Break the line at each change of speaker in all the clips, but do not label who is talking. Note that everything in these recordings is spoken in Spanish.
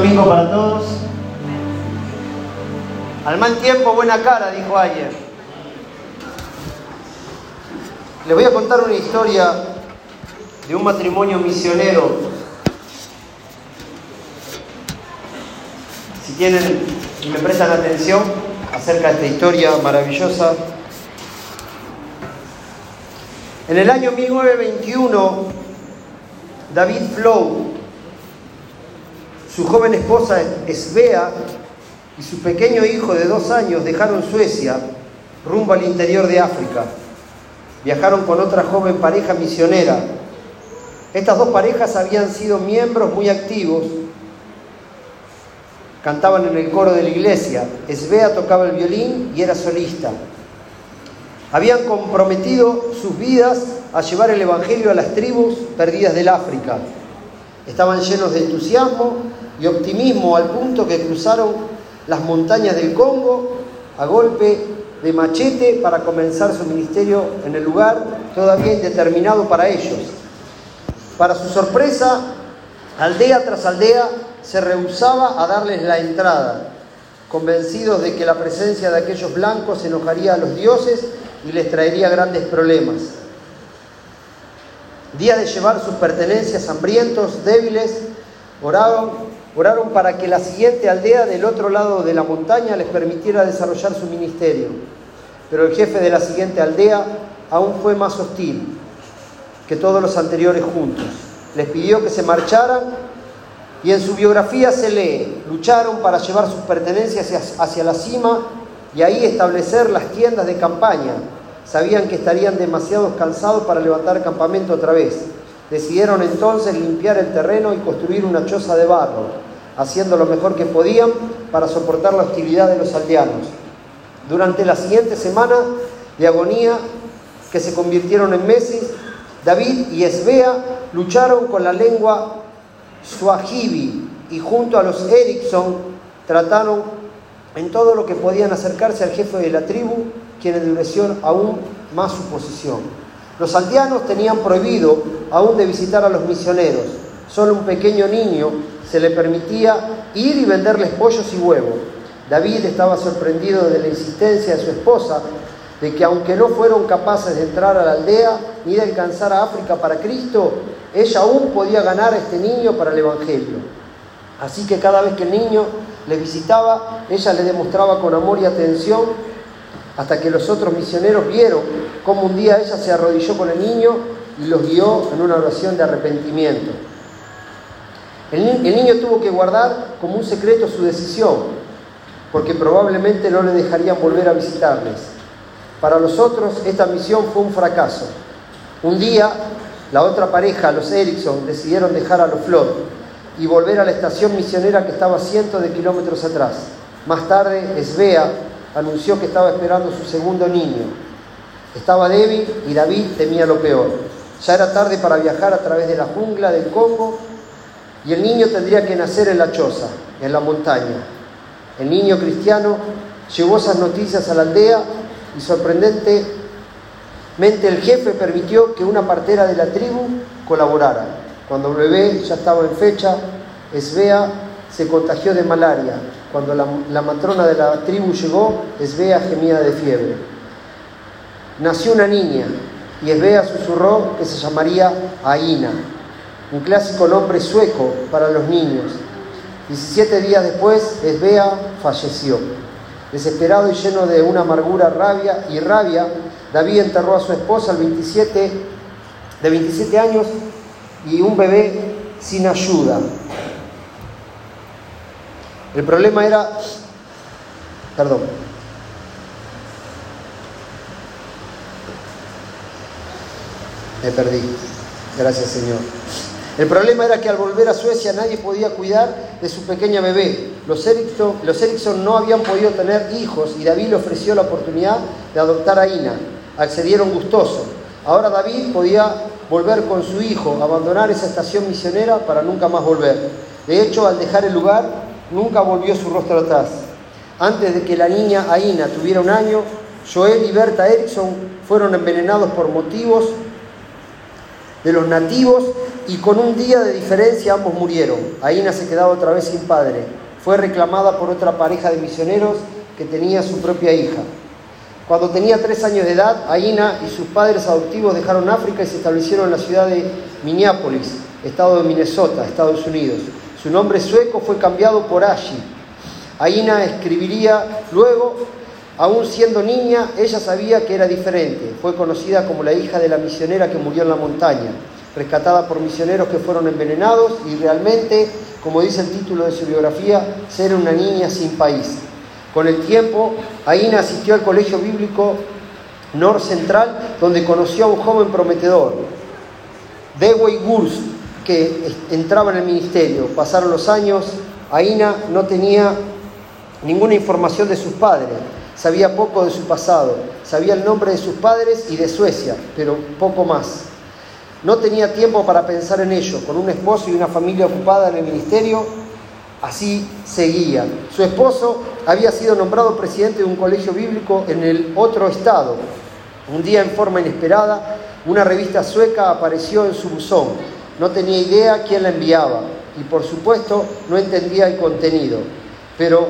Domingo para todos. Al mal tiempo, buena cara, dijo ayer. Les voy a contar una historia de un matrimonio misionero. Si tienen y me prestan atención acerca de esta historia maravillosa. En el año 1921, David Flow su joven esposa Svea y su pequeño hijo de dos años dejaron Suecia rumbo al interior de África. Viajaron con otra joven pareja misionera. Estas dos parejas habían sido miembros muy activos. Cantaban en el coro de la iglesia. Svea tocaba el violín y era solista. Habían comprometido sus vidas a llevar el Evangelio a las tribus perdidas del África. Estaban llenos de entusiasmo y optimismo al punto que cruzaron las montañas del Congo a golpe de machete para comenzar su ministerio en el lugar todavía indeterminado para ellos. Para su sorpresa, aldea tras aldea se rehusaba a darles la entrada, convencidos de que la presencia de aquellos blancos enojaría a los dioses y les traería grandes problemas. Día de llevar sus pertenencias hambrientos, débiles, oraron Oraron para que la siguiente aldea del otro lado de la montaña les permitiera desarrollar su ministerio. Pero el jefe de la siguiente aldea aún fue más hostil que todos los anteriores juntos. Les pidió que se marcharan y en su biografía se lee, lucharon para llevar sus pertenencias hacia la cima y ahí establecer las tiendas de campaña. Sabían que estarían demasiado cansados para levantar campamento otra vez. Decidieron entonces limpiar el terreno y construir una choza de barro, haciendo lo mejor que podían para soportar la hostilidad de los aldeanos. Durante la siguiente semana de agonía, que se convirtieron en meses, David y Esbea lucharon con la lengua Swahili y junto a los Erickson trataron en todo lo que podían acercarse al jefe de la tribu, quien endureció aún más su posición. Los aldeanos tenían prohibido aún de visitar a los misioneros. Solo un pequeño niño se le permitía ir y venderles pollos y huevos. David estaba sorprendido de la insistencia de su esposa de que aunque no fueron capaces de entrar a la aldea ni de alcanzar a África para Cristo, ella aún podía ganar a este niño para el Evangelio. Así que cada vez que el niño le visitaba, ella le demostraba con amor y atención hasta que los otros misioneros vieron cómo un día ella se arrodilló con el niño y los guió en una oración de arrepentimiento. El, niño tuvo que guardar como un secreto su decisión, porque probablemente no le dejarían volver a visitarles. Para los otros esta misión fue un fracaso. Un día la otra pareja, los Erickson, decidieron dejar a los Flor y volver a la estación misionera que estaba cientos de kilómetros atrás. Más tarde, Esbea anunció que estaba esperando su segundo niño. Estaba débil y David temía lo peor. Ya era tarde para viajar a través de la jungla del Congo y el niño tendría que nacer en la choza, en la montaña. El niño cristiano llevó esas noticias a la aldea y sorprendentemente el jefe permitió que una partera de la tribu colaborara. Cuando el bebé ya estaba en fecha, Esbea se contagió de malaria cuando la, matrona de la tribu llegó, Esbea gemía de fiebre. Nació una niña y Esbea susurró que se llamaría Aina, un clásico nombre sueco para los niños. 17 días después, Esbea falleció. Desesperado y lleno de una amargura rabia y rabia, David enterró a su esposa al 27, de 27 años y un bebé sin ayuda. El problema era, perdón, me perdí, gracias Señor. El problema era que al volver a Suecia nadie podía cuidar de su pequeña bebé. Los Erickson, los Erickson no habían podido tener hijos y David le ofreció la oportunidad de adoptar a Ina. Accedieron gustoso. Ahora David podía volver con su hijo, abandonar esa estación misionera para nunca más volver. De hecho, al dejar el lugar, nunca volvió su rostro atrás. Antes de que la niña Aina tuviera un año, Joel y Berta Erickson fueron envenenados por motivos de los nativos y con un día de diferencia ambos murieron. Aina se quedaba otra vez sin padre. Fue reclamada por otra pareja de misioneros que tenía su propia hija. Cuando tenía tres años de edad, Aina y sus padres adoptivos dejaron África y se establecieron en la ciudad de Minneapolis, estado de Minnesota, Estados Unidos. Su nombre sueco fue cambiado por Ashi. Aina escribiría luego, aún siendo niña, ella sabía que era diferente. Fue conocida como la hija de la misionera que murió en la montaña rescatada por misioneros que fueron envenenados y realmente, como dice el título de su biografía, ser una niña sin país. Con el tiempo, Aina asistió al colegio bíblico Nor Central, donde conoció a un joven prometedor, Dewey Gurs, que entraba en el ministerio. Pasaron los años, Aina no tenía ninguna información de sus padres, sabía poco de su pasado, sabía el nombre de sus padres y de Suecia, pero poco más. No tenía tiempo para pensar en ello. Con un esposo y una familia ocupada en el ministerio, así seguía. Su esposo había sido nombrado presidente de un colegio bíblico en el otro estado. Un día, en forma inesperada, una revista sueca apareció en su buzón. No tenía idea quién la enviaba y, por supuesto, no entendía el contenido. Pero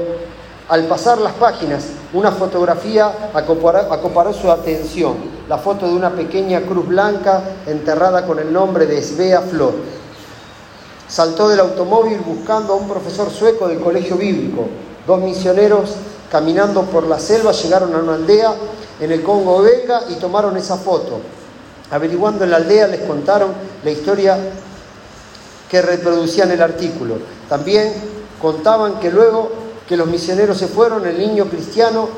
al pasar las páginas, una fotografía acoparó, su atención, la foto de una pequeña cruz blanca enterrada con el nombre de Svea Flor. Saltó del automóvil buscando a un profesor sueco del colegio bíblico. Dos misioneros caminando por la selva llegaron a una aldea en el Congo belga y tomaron esa foto. Averiguando en la aldea les contaron la historia que reproducían el artículo. También contaban que luego que los misioneros se fueron, el niño cristiano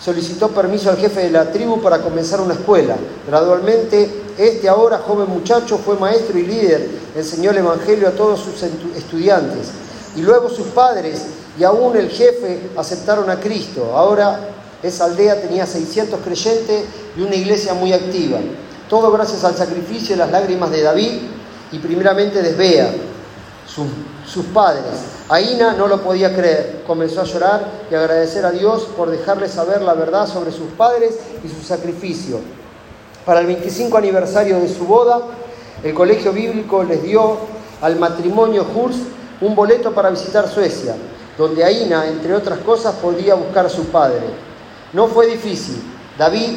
solicitó permiso al jefe de la tribu para comenzar una escuela. Gradualmente, este ahora joven muchacho fue maestro y líder, enseñó el Evangelio a todos sus estudiantes. Y luego sus padres y aún el jefe aceptaron a Cristo. Ahora esa aldea tenía 600 creyentes y una iglesia muy activa. Todo gracias al sacrificio y las lágrimas de David y primeramente de Esbea, sus padres. Aina no lo podía creer, comenzó a llorar y agradecer a Dios por dejarle saber la verdad sobre sus padres y su sacrificio. Para el 25 aniversario de su boda, el colegio bíblico les dio al matrimonio Hurst un boleto para visitar Suecia, donde Aina, entre otras cosas, podía buscar a su padre. No fue difícil. David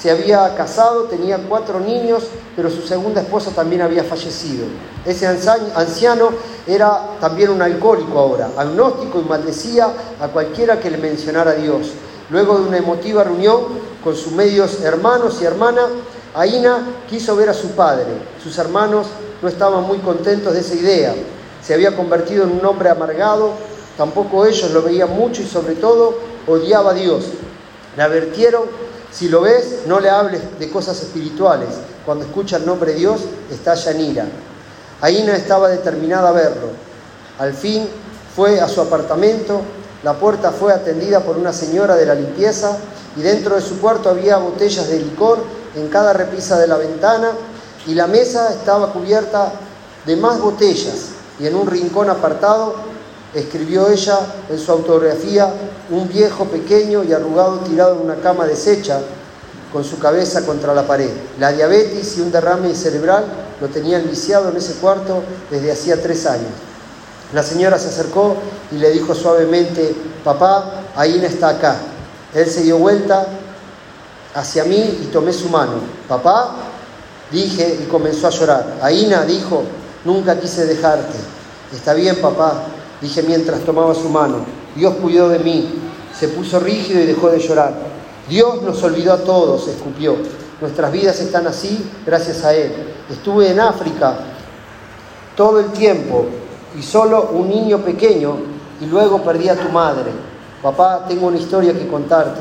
se había casado, tenía cuatro niños, pero su segunda esposa también había fallecido. Ese anciano era también un alcohólico ahora, agnóstico y maldecía a cualquiera que le mencionara a Dios. Luego de una emotiva reunión con sus medios hermanos y hermanas, Aina quiso ver a su padre. Sus hermanos no estaban muy contentos de esa idea. Se había convertido en un hombre amargado, tampoco ellos lo veían mucho y sobre todo odiaba a Dios. Le advirtieron si lo ves, no le hables de cosas espirituales. Cuando escucha el nombre de Dios, estalla en ira. Aina estaba determinada a verlo. Al fin fue a su apartamento, la puerta fue atendida por una señora de la limpieza y dentro de su cuarto había botellas de licor en cada repisa de la ventana y la mesa estaba cubierta de más botellas y en un rincón apartado escribió ella en su autografía, un viejo pequeño y arrugado tirado en una cama deshecha con su cabeza contra la pared. La diabetes y un derrame cerebral lo tenían viciado en ese cuarto desde hacía tres años. La señora se acercó y le dijo suavemente, papá, Aina está acá. Él se dio vuelta hacia mí y tomé su mano. Papá, dije y comenzó a llorar. Aina dijo, nunca quise dejarte. Está bien, papá, dije mientras tomaba su mano. Dios cuidó de mí. Se puso rígido y dejó de llorar. Dios nos olvidó a todos, escupió. Nuestras vidas están así gracias a Él. Estuve en África todo el tiempo y solo un niño pequeño y luego perdí a tu madre. Papá, tengo una historia que contarte.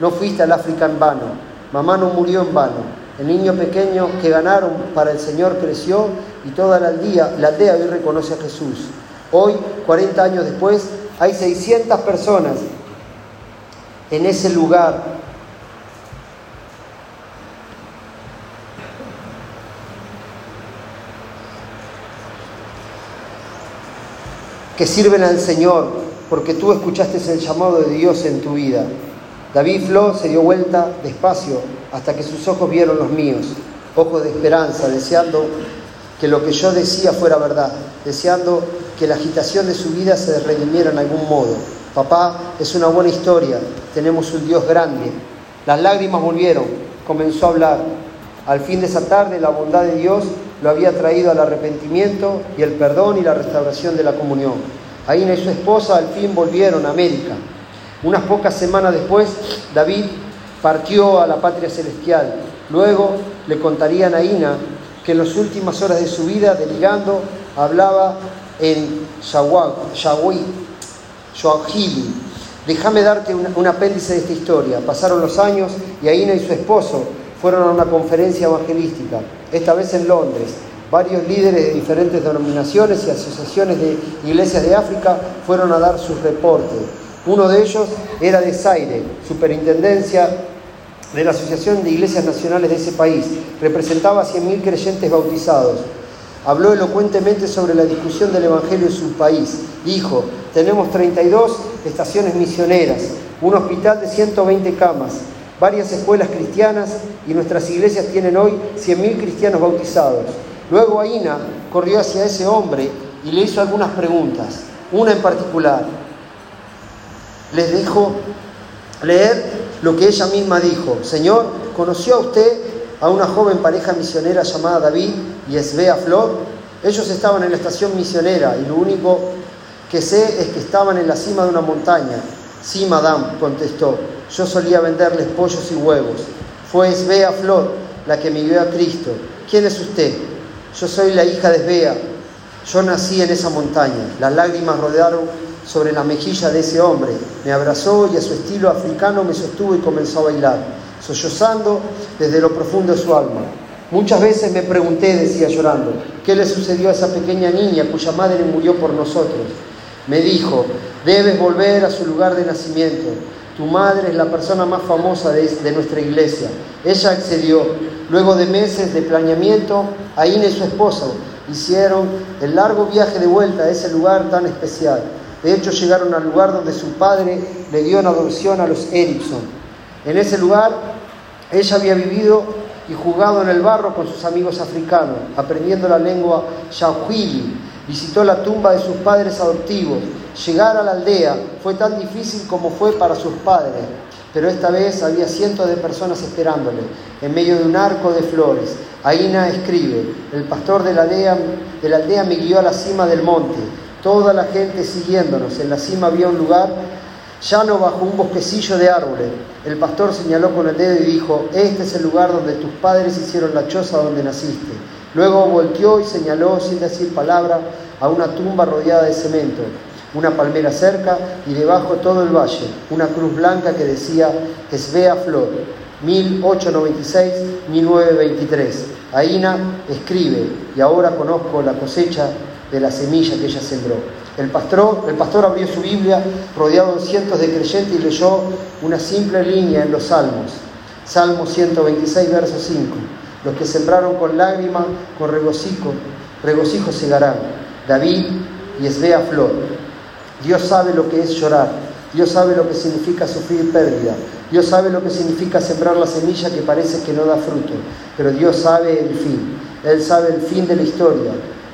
No fuiste al África en vano. Mamá no murió en vano. El niño pequeño que ganaron para el Señor creció y toda la aldea, la aldea hoy reconoce a Jesús. Hoy, 40 años después, hay 600 personas en ese lugar. que sirven al Señor porque tú escuchaste el llamado de Dios en tu vida. David Flo se dio vuelta despacio hasta que sus ojos vieron los míos, ojos de esperanza, deseando que lo que yo decía fuera verdad, deseando que la agitación de su vida se redimiera en algún modo. Papá, es una buena historia, tenemos un Dios grande. Las lágrimas volvieron, comenzó a hablar. Al fin de esa tarde la bondad de Dios lo había traído al arrepentimiento y el perdón y la restauración de la comunión. Aina y su esposa al fin volvieron a América. Unas pocas semanas después, David partió a la patria celestial. Luego le contarían a Aina que en las últimas horas de su vida, delirando, hablaba en Shawahili. Déjame darte un, apéndice de esta historia. Pasaron los años y Aina y su esposo fueron a una conferencia evangelística, esta vez en Londres. Varios líderes de diferentes denominaciones y asociaciones de iglesias de África fueron a dar sus reportes. Uno de ellos era de Zaire, superintendencia de la Asociación de Iglesias Nacionales de ese país. Representaba a 100.000 creyentes bautizados. Habló elocuentemente sobre la discusión del Evangelio en su país. Dijo, tenemos 32 estaciones misioneras, un hospital de 120 camas, varias escuelas cristianas y nuestras iglesias tienen hoy 100.000 cristianos bautizados. Luego Aina corrió hacia ese hombre y le hizo algunas preguntas, una en particular. Les dejó leer lo que ella misma dijo. Señor, ¿conoció a usted a una joven pareja misionera llamada David y Esbea Flor? Ellos estaban en la estación misionera y lo único que sé es que estaban en la cima de una montaña. Sí, madame, contestó. Yo solía venderles pollos y huevos. Fue Esbea Flor la que me guió a Cristo. ¿Quién es usted? Yo soy la hija de Esbea. Yo nací en esa montaña. Las lágrimas rodearon sobre la mejilla de ese hombre. Me abrazó y a su estilo africano me sostuvo y comenzó a bailar, sollozando desde lo profundo de su alma. Muchas veces me pregunté, decía llorando, ¿qué le sucedió a esa pequeña niña cuya madre murió por nosotros? Me dijo, debes volver a su lugar de nacimiento. Tu madre es la persona más famosa de, nuestra iglesia. Ella accedió. Luego de meses de planeamiento, Aine y su esposo hicieron el largo viaje de vuelta a ese lugar tan especial. De hecho, llegaron al lugar donde su padre le dio en adopción a los Erickson. En ese lugar, ella había vivido y jugado en el barro con sus amigos africanos, aprendiendo la lengua Yahwili. Visitó la tumba de sus padres adoptivos. Llegar a la aldea fue tan difícil como fue para sus padres, pero esta vez había cientos de personas esperándole, en medio de un arco de flores. Aina escribe, el pastor de la aldea, de la aldea me guió a la cima del monte toda la gente siguiéndonos. En la cima había un lugar llano bajo un bosquecillo de árboles. El pastor señaló con el dedo y dijo, este es el lugar donde tus padres hicieron la choza donde naciste. Luego volteó y señaló sin decir palabra a una tumba rodeada de cemento, una palmera cerca y debajo todo el valle, una cruz blanca que decía Esbea Flor, 1896-1923. Aina escribe, y ahora conozco la cosecha de la semilla que ella sembró. El pastor, el pastor abrió su Biblia rodeado de cientos de creyentes y leyó una simple línea en los Salmos. Salmo 126, verso 5. Los que sembraron con lágrima, con regocijo, regocijo segarán. David y Esbea Flor. Dios sabe lo que es llorar. Dios sabe lo que significa sufrir pérdida. Dios sabe lo que significa sembrar la semilla que parece que no da fruto. Pero Dios sabe el fin. Él sabe el fin de la historia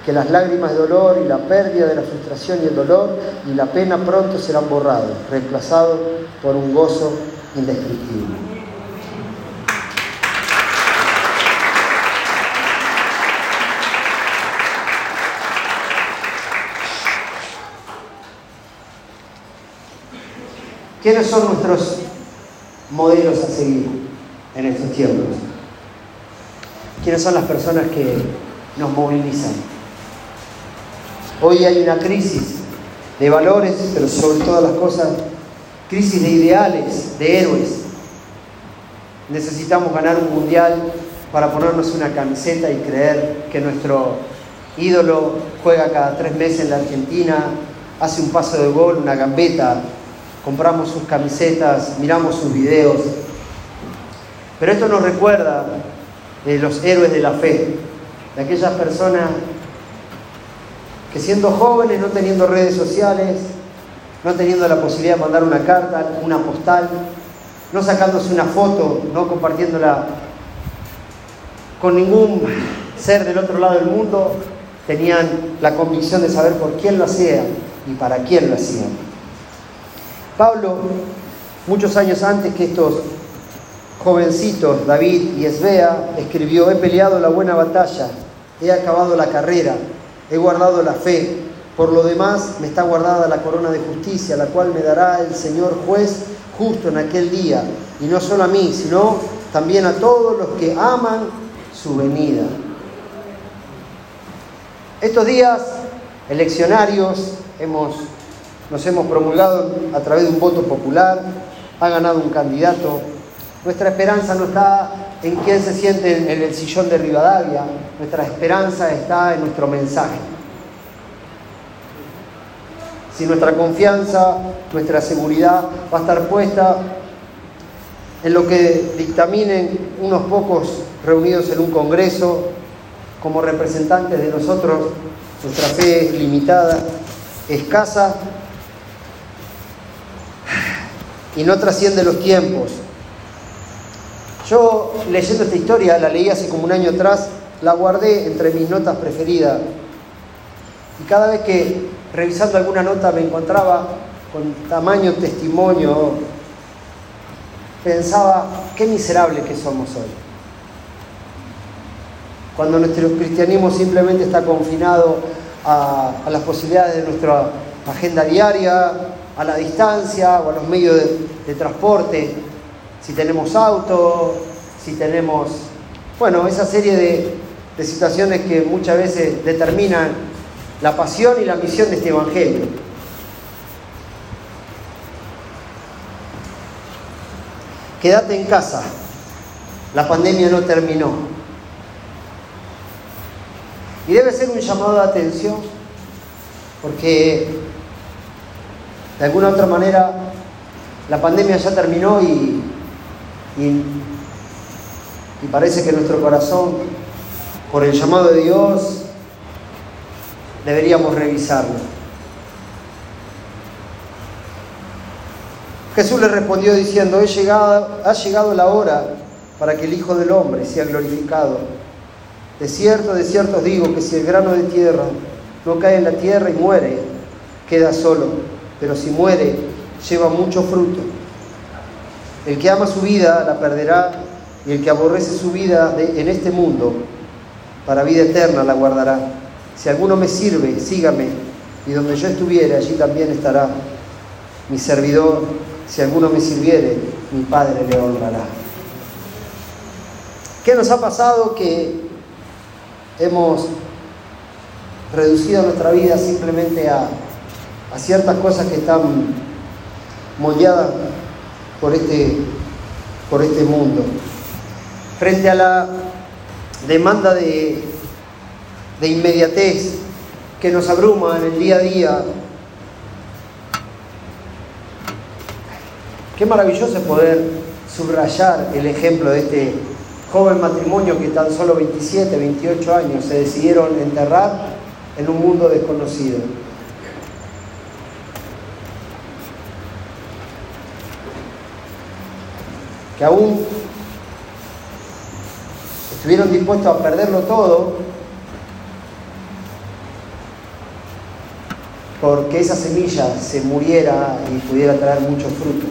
que las lágrimas de dolor y la pérdida de la frustración y el dolor y la pena pronto serán borrados, reemplazados por un gozo indescriptible. ¿Quiénes son nuestros modelos a seguir en estos tiempos? ¿Quiénes son las personas que nos movilizan? Hoy hay una crisis de valores, pero sobre todas las cosas, crisis de ideales, de héroes. Necesitamos ganar un mundial para ponernos una camiseta y creer que nuestro ídolo juega cada tres meses en la Argentina, hace un paso de gol, una gambeta, compramos sus camisetas, miramos sus videos. Pero esto nos recuerda de los héroes de la fe, de aquellas personas que siendo jóvenes, no teniendo redes sociales, no teniendo la posibilidad de mandar una carta, una postal, no sacándose una foto, no compartiéndola con ningún ser del otro lado del mundo, tenían la convicción de saber por quién lo hacía y para quién lo hacía. Pablo, muchos años antes que estos jovencitos, David y Esbea, escribió, he peleado la buena batalla, he acabado la carrera, he guardado la fe, por lo demás me está guardada la corona de justicia, la cual me dará el Señor juez justo en aquel día, y no solo a mí, sino también a todos los que aman su venida. Estos días eleccionarios hemos, nos hemos promulgado a través de un voto popular, ha ganado un candidato. Nuestra esperanza no está en quién se siente en el sillón de Rivadavia, nuestra esperanza está en nuestro mensaje. Si nuestra confianza, nuestra seguridad va a estar puesta en lo que dictaminen unos pocos reunidos en un congreso, como representantes de nosotros, nuestra fe es limitada, escasa y no trasciende los tiempos. Yo leyendo esta historia, la leí hace como un año atrás, la guardé entre mis notas preferidas. Y cada vez que revisando alguna nota me encontraba con tamaño testimonio, pensaba, qué miserable que somos hoy cuando nuestro cristianismo simplemente está confinado a, las posibilidades de nuestra agenda diaria, a la distancia o a los medios de, transporte, si tenemos auto, si tenemos, bueno, esa serie de, situaciones que muchas veces determinan la pasión y la misión de este Evangelio. Quédate en casa, la pandemia no terminó. Y debe ser un llamado de atención, porque de alguna otra manera la pandemia ya terminó y, y, parece que nuestro corazón, por el llamado de Dios, deberíamos revisarlo. Jesús le respondió diciendo, He llegado, ha llegado la hora para que el Hijo del Hombre sea glorificado. De cierto, de cierto os digo que si el grano de tierra no cae en la tierra y muere, queda solo, pero si muere, lleva mucho fruto. El que ama su vida la perderá, y el que aborrece su vida en este mundo, para vida eterna la guardará. Si alguno me sirve, sígame, y donde yo estuviere, allí también estará mi servidor. Si alguno me sirviere, mi Padre le honrará. ¿Qué nos ha pasado que hemos reducido nuestra vida simplemente a, ciertas cosas que están moldeadas por este, por este mundo. Frente a la demanda de, de inmediatez que nos abruma en el día a día, qué maravilloso poder subrayar el ejemplo de este joven matrimonio que tan solo 27, 28 años se decidieron enterrar en un mundo desconocido. Que aún estuvieron dispuestos a perderlo todo porque esa semilla se muriera y pudiera traer mucho fruto.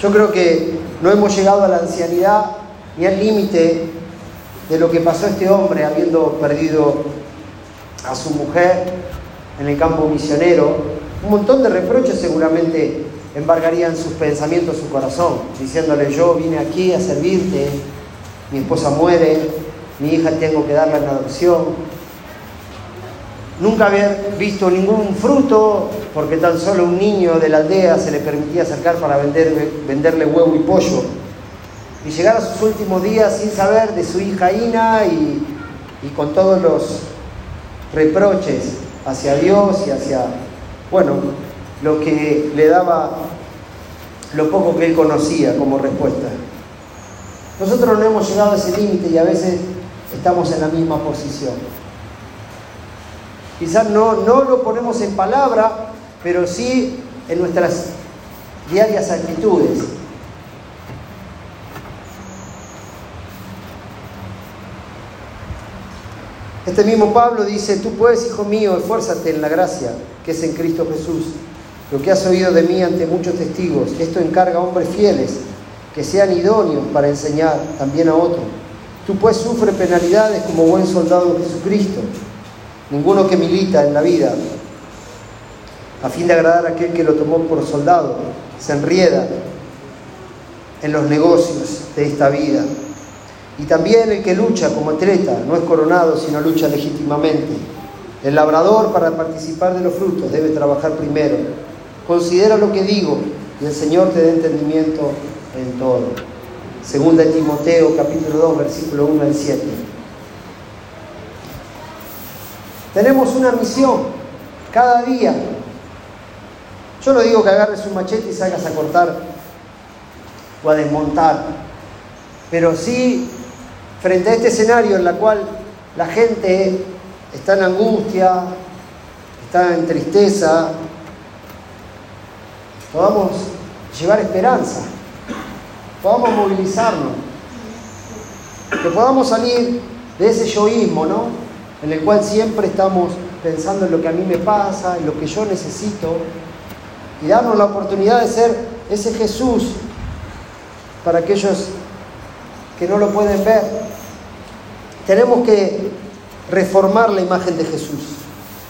Yo creo que no hemos llegado a la ancianidad ni al límite de lo que pasó este hombre habiendo perdido a su mujer en el campo misionero. Un montón de reproches seguramente embargarían sus pensamientos, su corazón, diciéndole yo vine aquí a servirte, mi esposa muere, mi hija tengo que darla en adopción, nunca haber visto ningún fruto, porque tan solo un niño de la aldea se le permitía acercar para venderle huevo y pollo. Y llegar a sus últimos días sin saber de su hija Ina y, y con todos los reproches hacia Dios y hacia, bueno, lo que le daba lo poco que él conocía como respuesta. Nosotros no hemos llegado a ese límite y a veces estamos en la misma posición. Quizás no, no lo ponemos en palabra, pero sí en nuestras diarias actitudes. Este mismo Pablo dice, tú puedes, hijo mío, esfuérzate en la gracia que es en Cristo Jesús. Lo que has oído de mí ante muchos testigos, esto encarga a hombres fieles que sean idóneos para enseñar también a otros. Tú pues sufre penalidades como buen soldado de Jesucristo. Ninguno que milita en la vida, a fin de agradar a aquel que lo tomó por soldado, se enrieda en los negocios de esta vida. Y también el que lucha como atleta no es coronado, sino lucha legítimamente. El labrador para participar de los frutos debe trabajar primero. Considera lo que digo y el Señor te dé entendimiento en todo. Segunda Timoteo capítulo 2 versículo 1 al 7. Tenemos una misión cada día. Yo no digo que agarres un machete y salgas a cortar o a desmontar, pero sí frente a este escenario en la cual la gente está en angustia, está en tristeza, podamos llevar esperanza, podamos movilizarnos, que podamos salir de ese yoísmo, ¿no? En el cual siempre estamos pensando en lo que a mí me pasa, en lo que yo necesito, y darnos la oportunidad de ser ese Jesús para aquellos que no lo pueden ver. Tenemos que reformar la imagen de Jesús.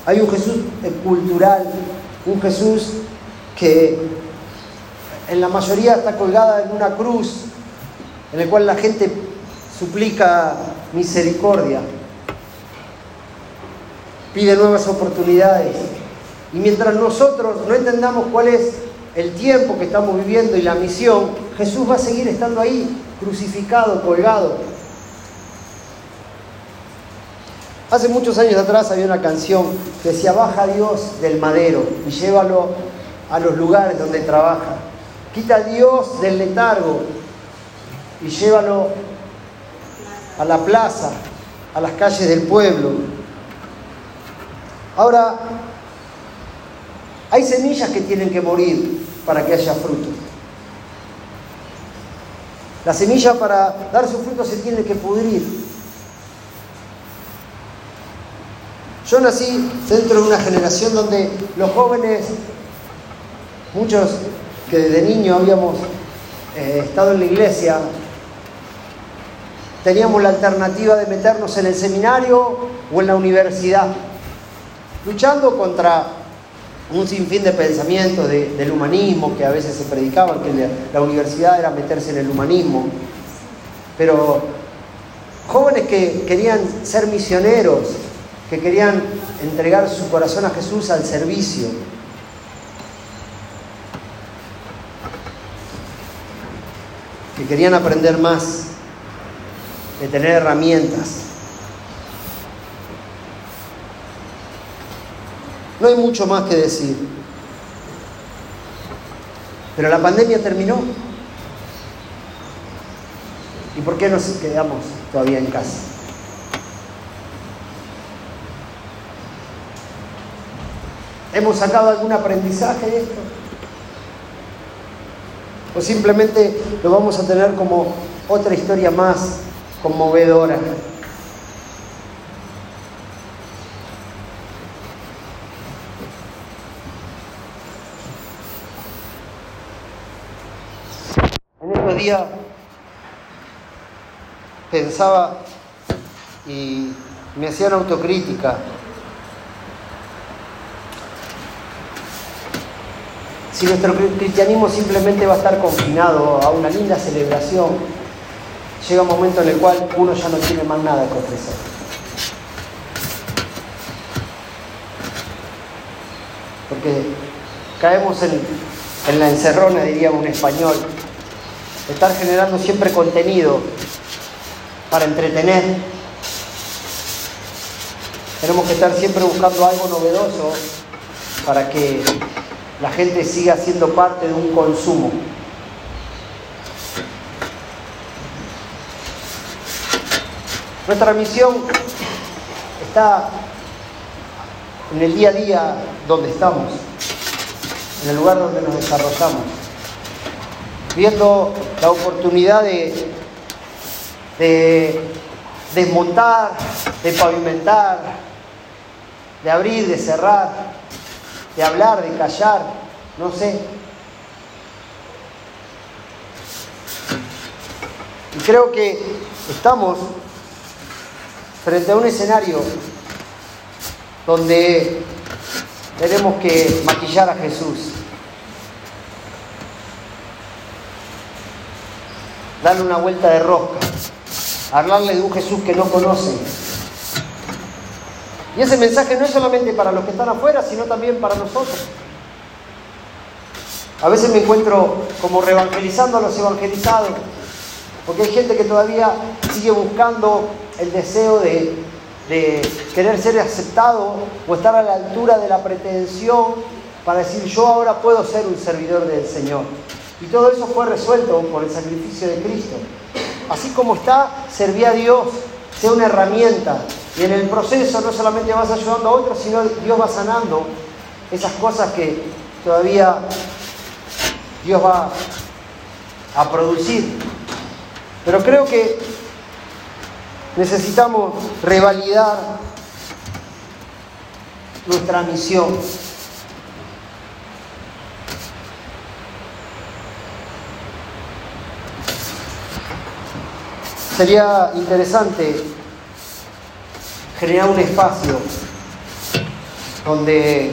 Hay un Jesús cultural, un Jesús que en la mayoría está colgada en una cruz, en el cual la gente suplica misericordia, pide nuevas oportunidades. Y mientras nosotros no entendamos cuál es el tiempo que estamos viviendo y la misión, Jesús va a seguir estando ahí, crucificado, colgado. Hace muchos años atrás había una canción que decía, baja Dios del madero y llévalo a los lugares donde trabaja. Quita a Dios del letargo y llévalo a la plaza, a las calles del pueblo. Ahora, hay semillas que tienen que morir para que haya fruto. La semilla para dar su fruto se tiene que pudrir. Yo nací dentro de una generación donde los jóvenes, muchos que desde niño habíamos eh, estado en la iglesia, teníamos la alternativa de meternos en el seminario o en la universidad, luchando contra un sinfín de pensamientos del humanismo que a veces se predicaban, que la universidad era meterse en el humanismo, pero jóvenes que querían ser misioneros, que querían entregar su corazón a Jesús al servicio. Que querían aprender más, de tener herramientas. No hay mucho más que decir. Pero la pandemia terminó. ¿Y por qué nos quedamos todavía en casa? ¿Hemos sacado algún aprendizaje de esto? ¿O simplemente lo vamos a tener como otra historia más conmovedora? día pensaba y me hacían autocrítica. Si nuestro cristianismo simplemente va a estar confinado a una linda celebración, llega un momento en el cual uno ya no tiene más nada que ofrecer. Porque caemos en, la encerrona, diría un español, estar generando siempre contenido para entretener. Tenemos que estar siempre buscando algo novedoso para que la gente siga siendo parte de un consumo. Nuestra misión está en el día a día donde estamos, en el lugar donde nos desarrollamos viendo la oportunidad de, desmontar, de pavimentar, de abrir, de cerrar, de hablar, de callar, no sé. Y creo que estamos frente a un escenario donde tenemos que maquillar a Jesús. Darle una vuelta de rosca. Hablarle de un Jesús que no conocen. Y ese mensaje no es solamente para los que están afuera, sino también para nosotros. A veces me encuentro como reevangelizando a los evangelizados, porque hay gente que todavía sigue buscando el deseo de, de querer ser aceptado o estar a la altura de la pretensión para decir yo ahora puedo ser un servidor del Señor. Y todo eso fue resuelto por el sacrificio de Cristo. Así como está, servía a Dios, sea una herramienta. Y en el proceso no solamente vas ayudando a otros, sino Dios va sanando esas cosas que todavía Dios va a producir. Pero creo que necesitamos revalidar nuestra misión. Sería interesante generar un espacio donde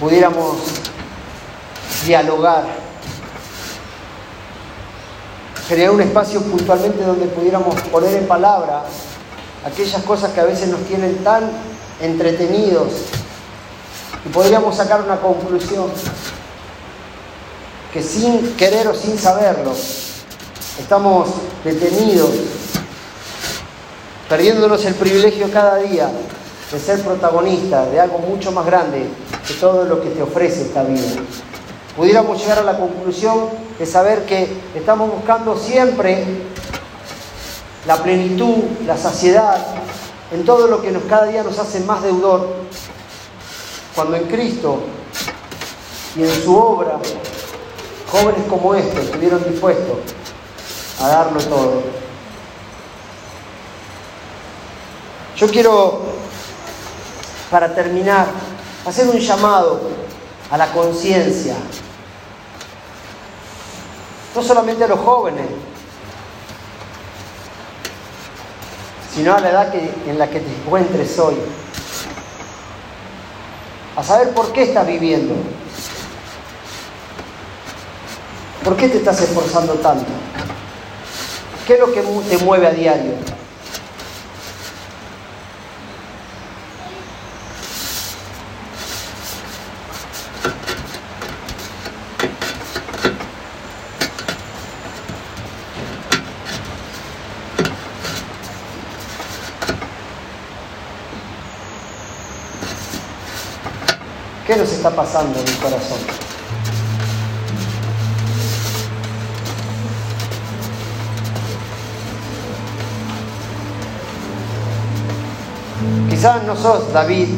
pudiéramos dialogar, generar un espacio puntualmente donde pudiéramos poner en palabra aquellas cosas que a veces nos tienen tan entretenidos y podríamos sacar una conclusión que sin querer o sin saberlo estamos detenidos, perdiéndonos el privilegio cada día de ser protagonistas de algo mucho más grande que todo lo que te ofrece esta vida. Pudiéramos llegar a la conclusión de saber que estamos buscando siempre la plenitud, la saciedad, en todo lo que nos, cada día nos hace más deudor, cuando en Cristo y en su obra, jóvenes como este estuvieron dispuestos a darlo todo. Yo quiero, para terminar, hacer un llamado a la conciencia, no solamente a los jóvenes, sino a la edad que, en la que te encuentres hoy, a saber por qué estás viviendo, por qué te estás esforzando tanto. ¿Qué es lo que te mueve a diario? ¿Qué nos está pasando en el corazón? Quizás no sos David,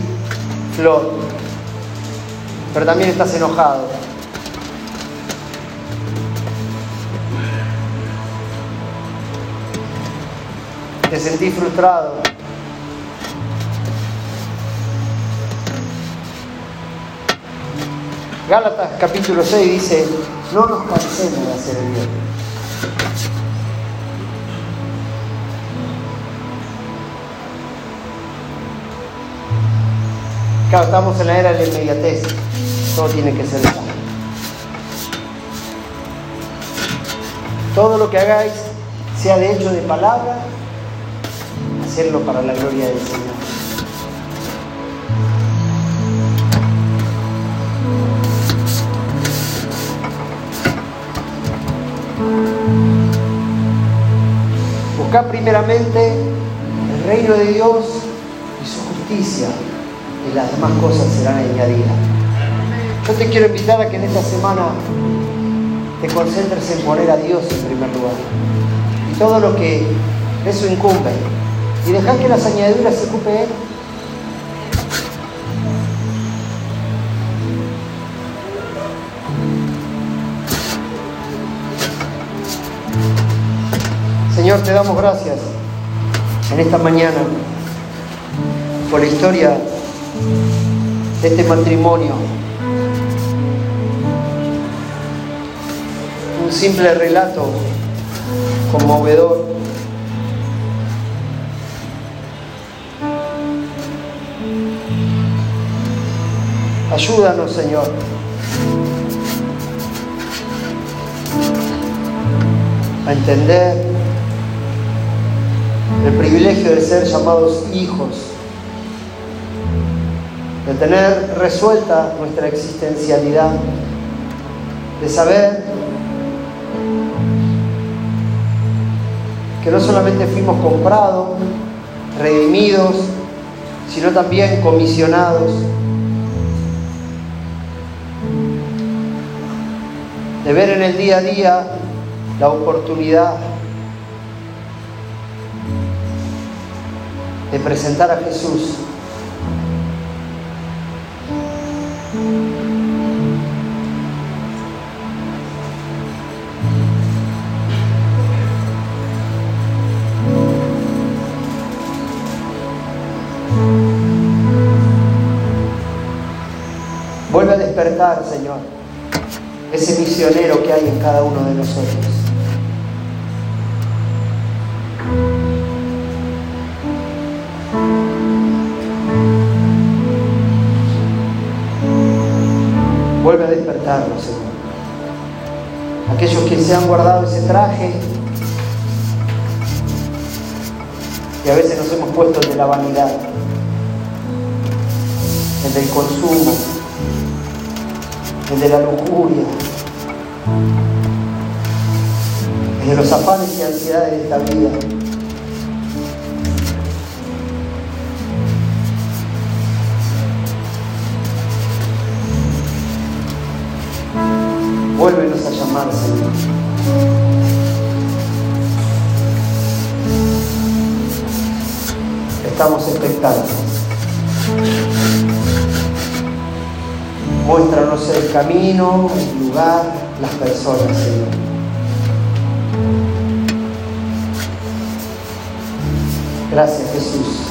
Flor, pero también estás enojado. Te sentís frustrado. Gálatas capítulo 6 dice, no nos cansemos de hacer el bien. Claro, estamos en la era de la inmediatez. Todo tiene que ser ya. Todo lo que hagáis, sea de hecho de palabra, hacerlo para la gloria del Señor. Buscar primeramente el reino de Dios y su justicia y las demás cosas serán añadidas. Yo te quiero invitar a que en esta semana te concentres en poner a Dios en primer lugar y todo lo que eso incumbe y dejar que las añadiduras se ocupe Él. Señor, te damos gracias en esta mañana por la historia de este matrimonio. Un simple relato conmovedor. Ayúdanos, Señor. a entender el privilegio de ser llamados hijos, de tener resuelta nuestra existencialidad, de saber que no solamente fuimos comprados, redimidos, sino también comisionados. De ver en el día a día la oportunidad de presentar a Jesús Vuelve a despertar, Señor, ese misionero que hay en cada uno de nosotros. Vuelve a despertarlo, Señor. Aquellos que se han guardado ese traje y a veces nos hemos puesto el de la vanidad, el del consumo, el de la lujuria, el de los afanes y ansiedades de esta vida. Vuélvenos a llamar, Señor. Estamos expectantes. Muéstranos el camino, el lugar, las personas, Señor. Gracias, Jesús.